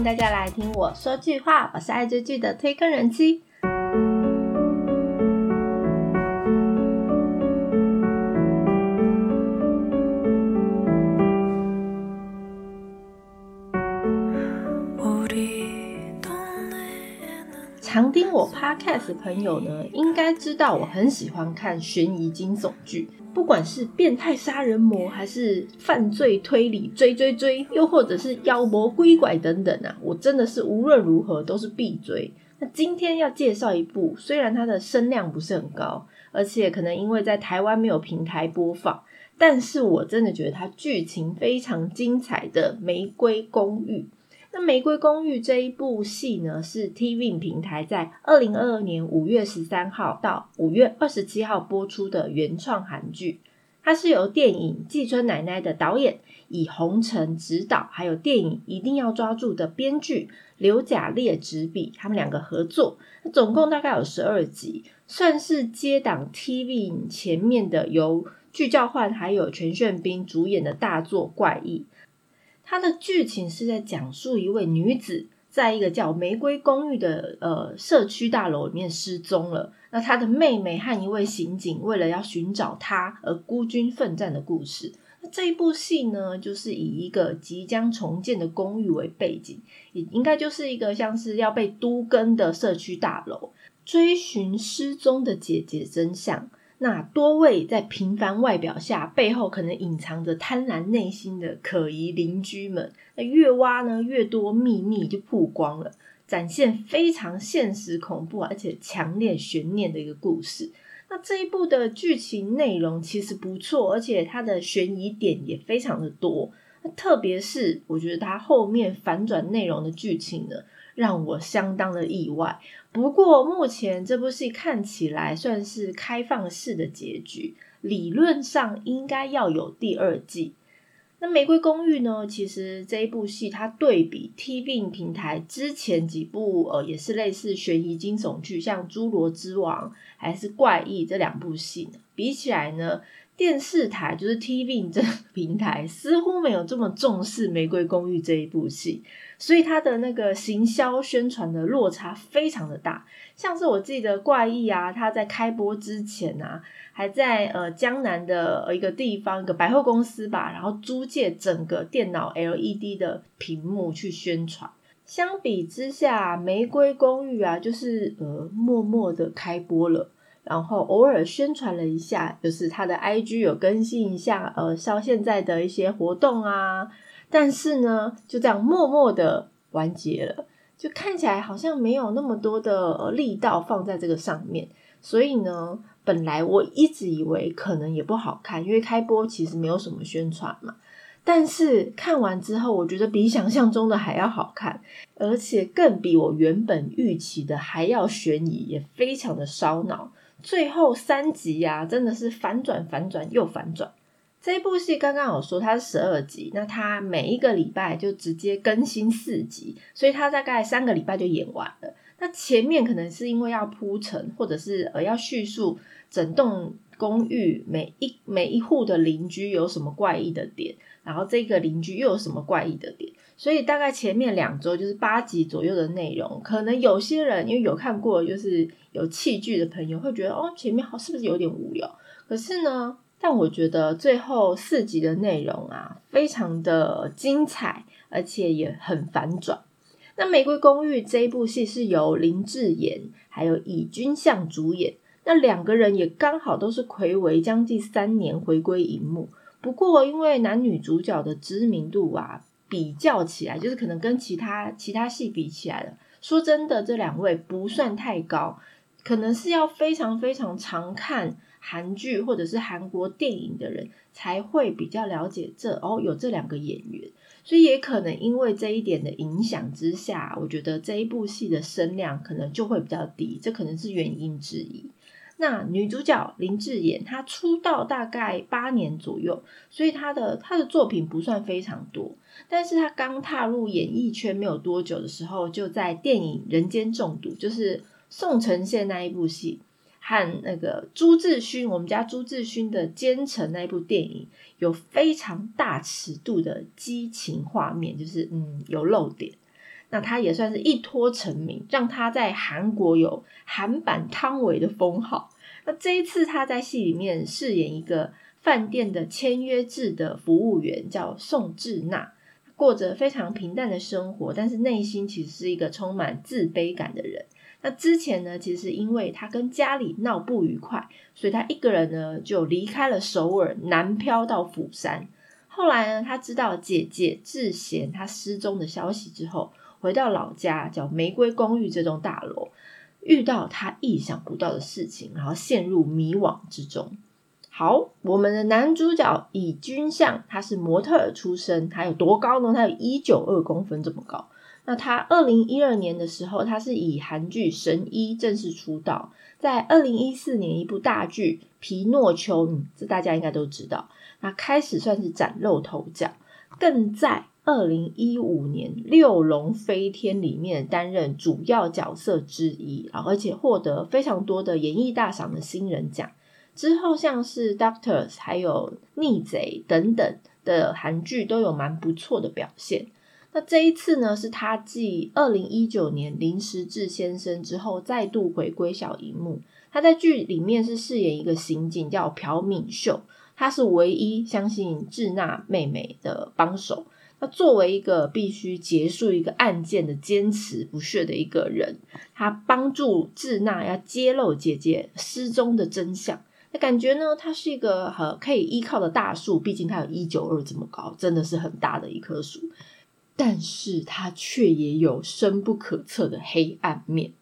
迎大家来听我说句话，我是爱追剧的推更人妻。常听我 podcast 的朋友呢，应该知道我很喜欢看悬疑惊悚剧，不管是变态杀人魔，还是犯罪推理追追追，又或者是妖魔鬼怪等等啊，我真的是无论如何都是必追。那今天要介绍一部，虽然它的声量不是很高，而且可能因为在台湾没有平台播放，但是我真的觉得它剧情非常精彩的《玫瑰公寓》。那《玫瑰公寓》这一部戏呢，是 TV 平台在二零二二年五月十三号到五月二十七号播出的原创韩剧。它是由电影《季春奶奶》的导演以红尘执导，还有电影《一定要抓住》的编剧刘甲烈执笔，他们两个合作。总共大概有十二集，算是接档 TV 前面的由具教焕还有全炫彬主演的大作怪异。它的剧情是在讲述一位女子在一个叫玫瑰公寓的呃社区大楼里面失踪了。那她的妹妹和一位刑警为了要寻找她而孤军奋战的故事。那这一部戏呢，就是以一个即将重建的公寓为背景，也应该就是一个像是要被都更的社区大楼，追寻失踪的姐姐真相。那多位在平凡外表下，背后可能隐藏着贪婪内心的可疑邻居们，那越挖呢，越多秘密就曝光了，展现非常现实、恐怖而且强烈悬念的一个故事。那这一部的剧情内容其实不错，而且它的悬疑点也非常的多。那特别是我觉得它后面反转内容的剧情呢。让我相当的意外。不过目前这部戏看起来算是开放式的结局，理论上应该要有第二季。那《玫瑰公寓》呢？其实这一部戏它对比 TV 平台之前几部呃也是类似悬疑惊悚剧，像《侏罗之王》还是《怪异》这两部戏呢，比起来呢，电视台就是 TV 这平台似乎没有这么重视《玫瑰公寓》这一部戏。所以它的那个行销宣传的落差非常的大，像是我记得怪异啊，它在开播之前啊，还在呃江南的一个地方一个百货公司吧，然后租借整个电脑 LED 的屏幕去宣传。相比之下，玫瑰公寓啊，就是呃默默的开播了，然后偶尔宣传了一下，就是它的 IG 有更新一下，呃，像现在的一些活动啊。但是呢，就这样默默的完结了，就看起来好像没有那么多的力道放在这个上面。所以呢，本来我一直以为可能也不好看，因为开播其实没有什么宣传嘛。但是看完之后，我觉得比想象中的还要好看，而且更比我原本预期的还要悬疑，也非常的烧脑。最后三集呀，真的是反转、反转又反转。这一部戏刚刚有说它是十二集，那它每一个礼拜就直接更新四集，所以它大概三个礼拜就演完了。那前面可能是因为要铺陈，或者是呃要叙述整栋公寓每一每一户的邻居有什么怪异的点，然后这个邻居又有什么怪异的点，所以大概前面两周就是八集左右的内容。可能有些人因为有看过就是有器具的朋友会觉得哦前面好是不是有点无聊？可是呢。但我觉得最后四集的内容啊，非常的精彩，而且也很反转。那《玫瑰公寓》这一部戏是由林志妍还有尹君相主演，那两个人也刚好都是魁违将近三年回归荧幕。不过因为男女主角的知名度啊，比较起来，就是可能跟其他其他戏比起来了，说真的，这两位不算太高，可能是要非常非常常看。韩剧或者是韩国电影的人才会比较了解这哦，有这两个演员，所以也可能因为这一点的影响之下，我觉得这一部戏的声量可能就会比较低，这可能是原因之一。那女主角林志妍，她出道大概八年左右，所以她的她的作品不算非常多，但是她刚踏入演艺圈没有多久的时候，就在电影《人间中毒》，就是宋承宪那一部戏。和那个朱志勋，我们家朱志勋的《奸臣》那一部电影，有非常大尺度的激情画面，就是嗯有漏点。那他也算是一脱成名，让他在韩国有韩版汤唯的封号。那这一次他在戏里面饰演一个饭店的签约制的服务员，叫宋智娜，过着非常平淡的生活，但是内心其实是一个充满自卑感的人。那之前呢，其实因为他跟家里闹不愉快，所以他一个人呢就离开了首尔，南漂到釜山。后来呢，他知道姐姐智贤她失踪的消息之后，回到老家叫玫瑰公寓这栋大楼，遇到他意想不到的事情，然后陷入迷惘之中。好，我们的男主角以君相，他是模特儿出身，他有多高呢？他有一九二公分这么高。那他二零一二年的时候，他是以韩剧《神医》正式出道，在二零一四年一部大剧《皮诺丘》，这大家应该都知道。那开始算是崭露头角，更在二零一五年《六龙飞天》里面担任主要角色之一啊，而且获得非常多的演艺大赏的新人奖。之后像是《Doctors》还有《逆贼》等等的韩剧都有蛮不错的表现。那这一次呢，是他继二零一九年林时志先生之后再度回归小荧幕。他在剧里面是饰演一个刑警，叫朴敏秀，他是唯一相信智娜妹妹的帮手。那作为一个必须结束一个案件的坚持不懈的一个人，他帮助智娜要揭露姐姐失踪的真相。那感觉呢，他是一个很可以依靠的大树，毕竟他有一九二这么高，真的是很大的一棵树。但是他却也有深不可测的黑暗面。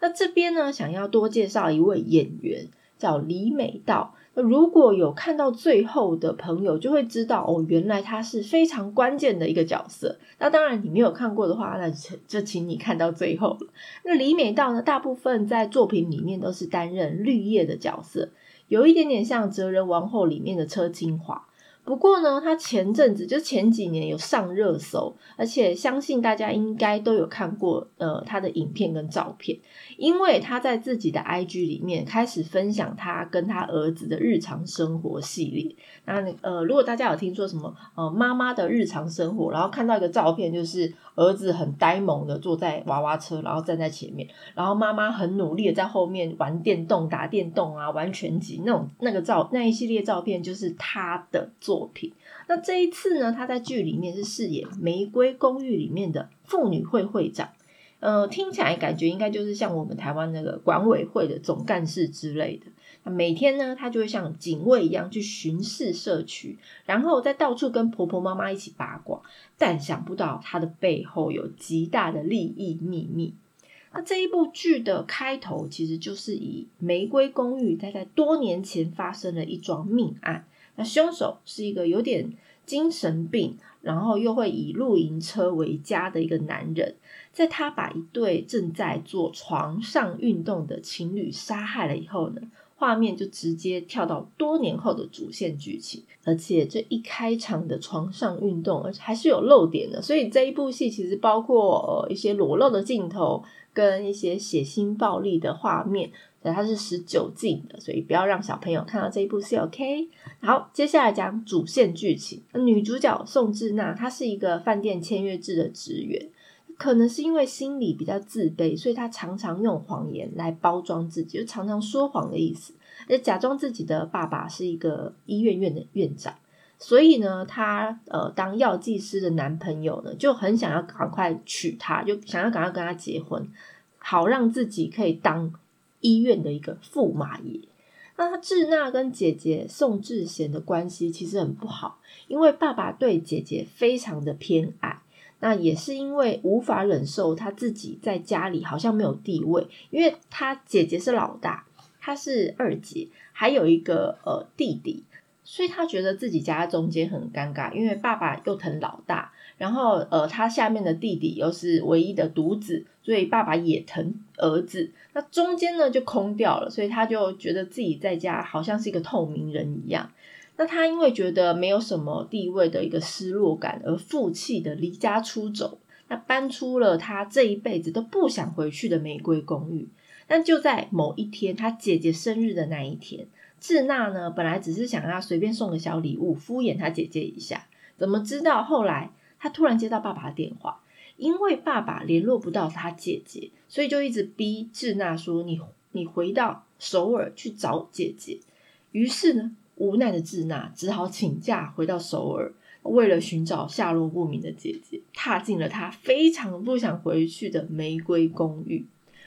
那这边呢，想要多介绍一位演员，叫李美道。如果有看到最后的朋友，就会知道哦，原来他是非常关键的一个角色。那当然，你没有看过的话，那就请你看到最后了。那李美道呢，大部分在作品里面都是担任绿叶的角色，有一点点像《哲人王后》里面的车金华。不过呢，他前阵子就前几年有上热搜，而且相信大家应该都有看过呃他的影片跟照片，因为他在自己的 IG 里面开始分享他跟他儿子的日常生活系列。那呃，如果大家有听说什么呃妈妈的日常生活，然后看到一个照片，就是儿子很呆萌的坐在娃娃车，然后站在前面，然后妈妈很努力的在后面玩电动、打电动啊，玩拳击那种那个照那一系列照片，就是他的作。作品，那这一次呢，他在剧里面是饰演《玫瑰公寓》里面的妇女会会长，呃，听起来感觉应该就是像我们台湾那个管委会的总干事之类的。那每天呢，他就会像警卫一样去巡视社区，然后再到处跟婆婆妈妈一起八卦。但想不到他的背后有极大的利益秘密。那这一部剧的开头其实就是以《玫瑰公寓》在在多年前发生了一桩命案。那凶手是一个有点精神病，然后又会以露营车为家的一个男人。在他把一对正在做床上运动的情侣杀害了以后呢，画面就直接跳到多年后的主线剧情。而且这一开场的床上运动，而且还是有漏点的。所以这一部戏其实包括呃一些裸露的镜头，跟一些血腥暴力的画面。它是十九禁的，所以不要让小朋友看到这一部戏。OK，好，接下来讲主线剧情。女主角宋智娜，她是一个饭店签约制的职员，可能是因为心里比较自卑，所以她常常用谎言来包装自己，就常常说谎的意思，而假装自己的爸爸是一个医院院的院长。所以呢，她呃当药剂师的男朋友呢，就很想要赶快娶她，就想要赶快跟她结婚，好让自己可以当。医院的一个驸马爷，那他智娜跟姐姐宋智贤的关系其实很不好，因为爸爸对姐姐非常的偏爱，那也是因为无法忍受他自己在家里好像没有地位，因为他姐姐是老大，他是二姐，还有一个呃弟弟，所以他觉得自己夹在中间很尴尬，因为爸爸又疼老大。然后，呃，他下面的弟弟又是唯一的独子，所以爸爸也疼儿子。那中间呢就空掉了，所以他就觉得自己在家好像是一个透明人一样。那他因为觉得没有什么地位的一个失落感，而负气的离家出走，那搬出了他这一辈子都不想回去的玫瑰公寓。但就在某一天，他姐姐生日的那一天，智娜呢本来只是想要随便送个小礼物敷衍他姐姐一下，怎么知道后来？他突然接到爸爸的电话，因为爸爸联络不到他姐姐，所以就一直逼智娜说：“你你回到首尔去找姐姐。”于是呢，无奈的智娜只好请假回到首尔，为了寻找下落不明的姐姐，踏进了他非常不想回去的玫瑰公寓。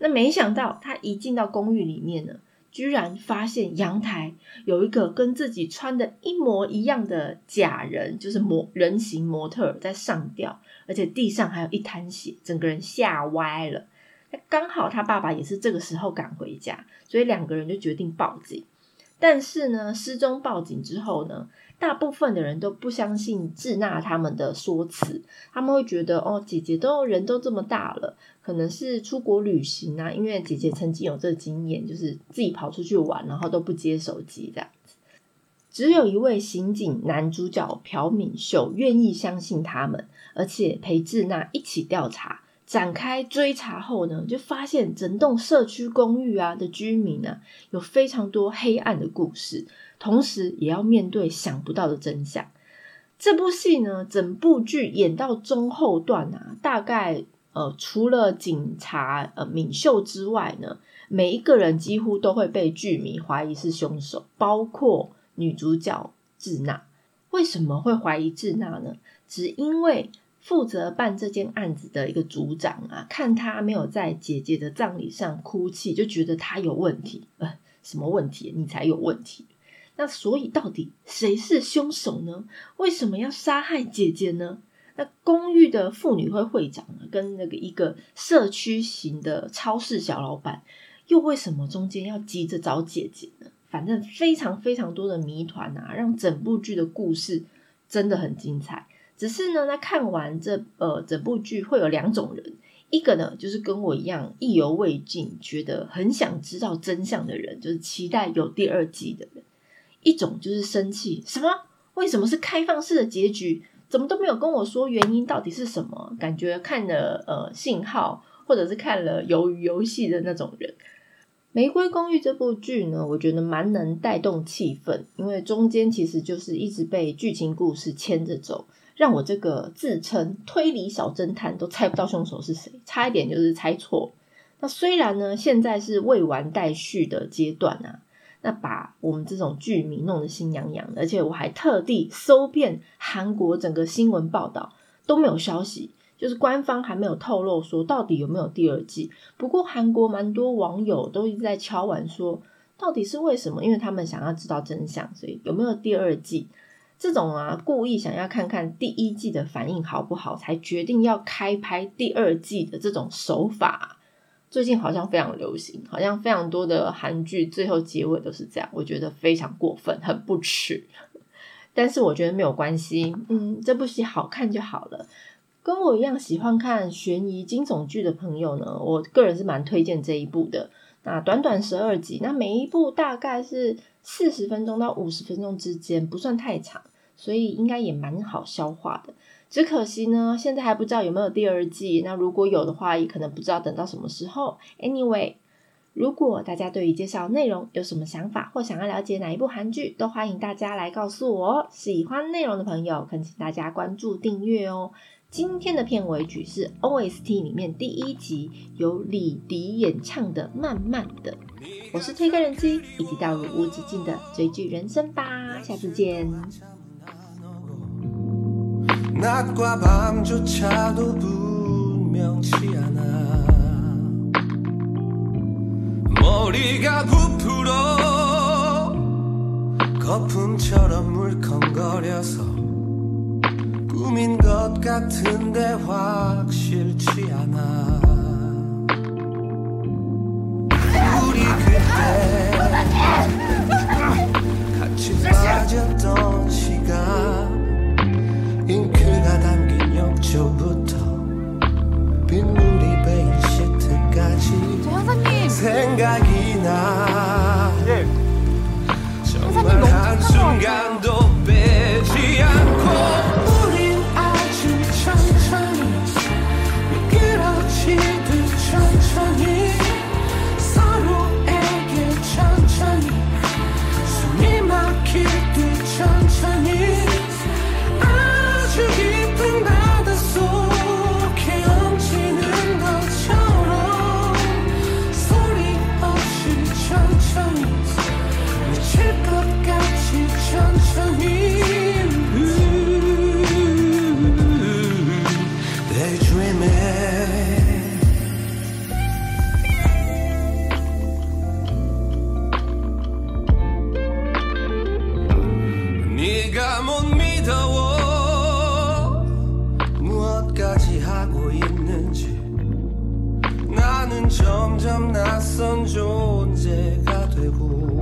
那没想到，他一进到公寓里面呢，居然发现阳台有一个跟自己穿的一模一样的假人，就是模人形模特在上吊，而且地上还有一滩血，整个人吓歪了。刚好他爸爸也是这个时候赶回家，所以两个人就决定报警。但是呢，失踪报警之后呢，大部分的人都不相信智娜他们的说辞，他们会觉得哦，姐姐都人都这么大了，可能是出国旅行啊，因为姐姐曾经有这经验，就是自己跑出去玩，然后都不接手机这样子。只有一位刑警男主角朴敏秀愿意相信他们，而且陪智娜一起调查。展开追查后呢，就发现整栋社区公寓啊的居民啊，有非常多黑暗的故事，同时也要面对想不到的真相。这部戏呢，整部剧演到中后段啊，大概呃，除了警察呃敏秀之外呢，每一个人几乎都会被剧迷怀疑是凶手，包括女主角智娜。为什么会怀疑智娜呢？只因为。负责办这件案子的一个组长啊，看他没有在姐姐的葬礼上哭泣，就觉得他有问题。呃，什么问题？你才有问题。那所以到底谁是凶手呢？为什么要杀害姐姐呢？那公寓的妇女会会长呢，跟那个一个社区型的超市小老板，又为什么中间要急着找姐姐呢？反正非常非常多的谜团啊，让整部剧的故事真的很精彩。只是呢，那看完这呃整部剧会有两种人，一个呢就是跟我一样意犹未尽，觉得很想知道真相的人，就是期待有第二季的人；一种就是生气，什么？为什么是开放式的结局？怎么都没有跟我说原因到底是什么？感觉看了呃信号，或者是看了鱿鱼游戏的那种人。《玫瑰公寓》这部剧呢，我觉得蛮能带动气氛，因为中间其实就是一直被剧情故事牵着走。让我这个自称推理小侦探都猜不到凶手是谁，差一点就是猜错。那虽然呢，现在是未完待续的阶段啊，那把我们这种剧迷弄得心痒痒，而且我还特地搜遍韩国整个新闻报道都没有消息，就是官方还没有透露说到底有没有第二季。不过韩国蛮多网友都一直在敲碗说，到底是为什么？因为他们想要知道真相，所以有没有第二季？这种啊，故意想要看看第一季的反应好不好，才决定要开拍第二季的这种手法，最近好像非常流行，好像非常多的韩剧最后结尾都是这样，我觉得非常过分，很不耻。但是我觉得没有关系，嗯，这部戏好看就好了。跟我一样喜欢看悬疑惊悚剧的朋友呢，我个人是蛮推荐这一部的。那短短十二集，那每一部大概是。四十分钟到五十分钟之间不算太长，所以应该也蛮好消化的。只可惜呢，现在还不知道有没有第二季。那如果有的话，也可能不知道等到什么时候。Anyway，如果大家对于介绍内容有什么想法，或想要了解哪一部韩剧，都欢迎大家来告诉我。喜欢内容的朋友，恳请大家关注订阅哦。今天的片尾曲是 OST 里面第一集由李迪演唱的《慢慢的》。我是推开人机，一起掉入无止境的追剧人生吧，下次见。 꿈인 것 같은데 확실치 않아. 우리 그때 같이 빠졌던 시간 잉크가 담긴 욕조부터 빗물이 베인 시트까지 생각이 낯선 존재가 되고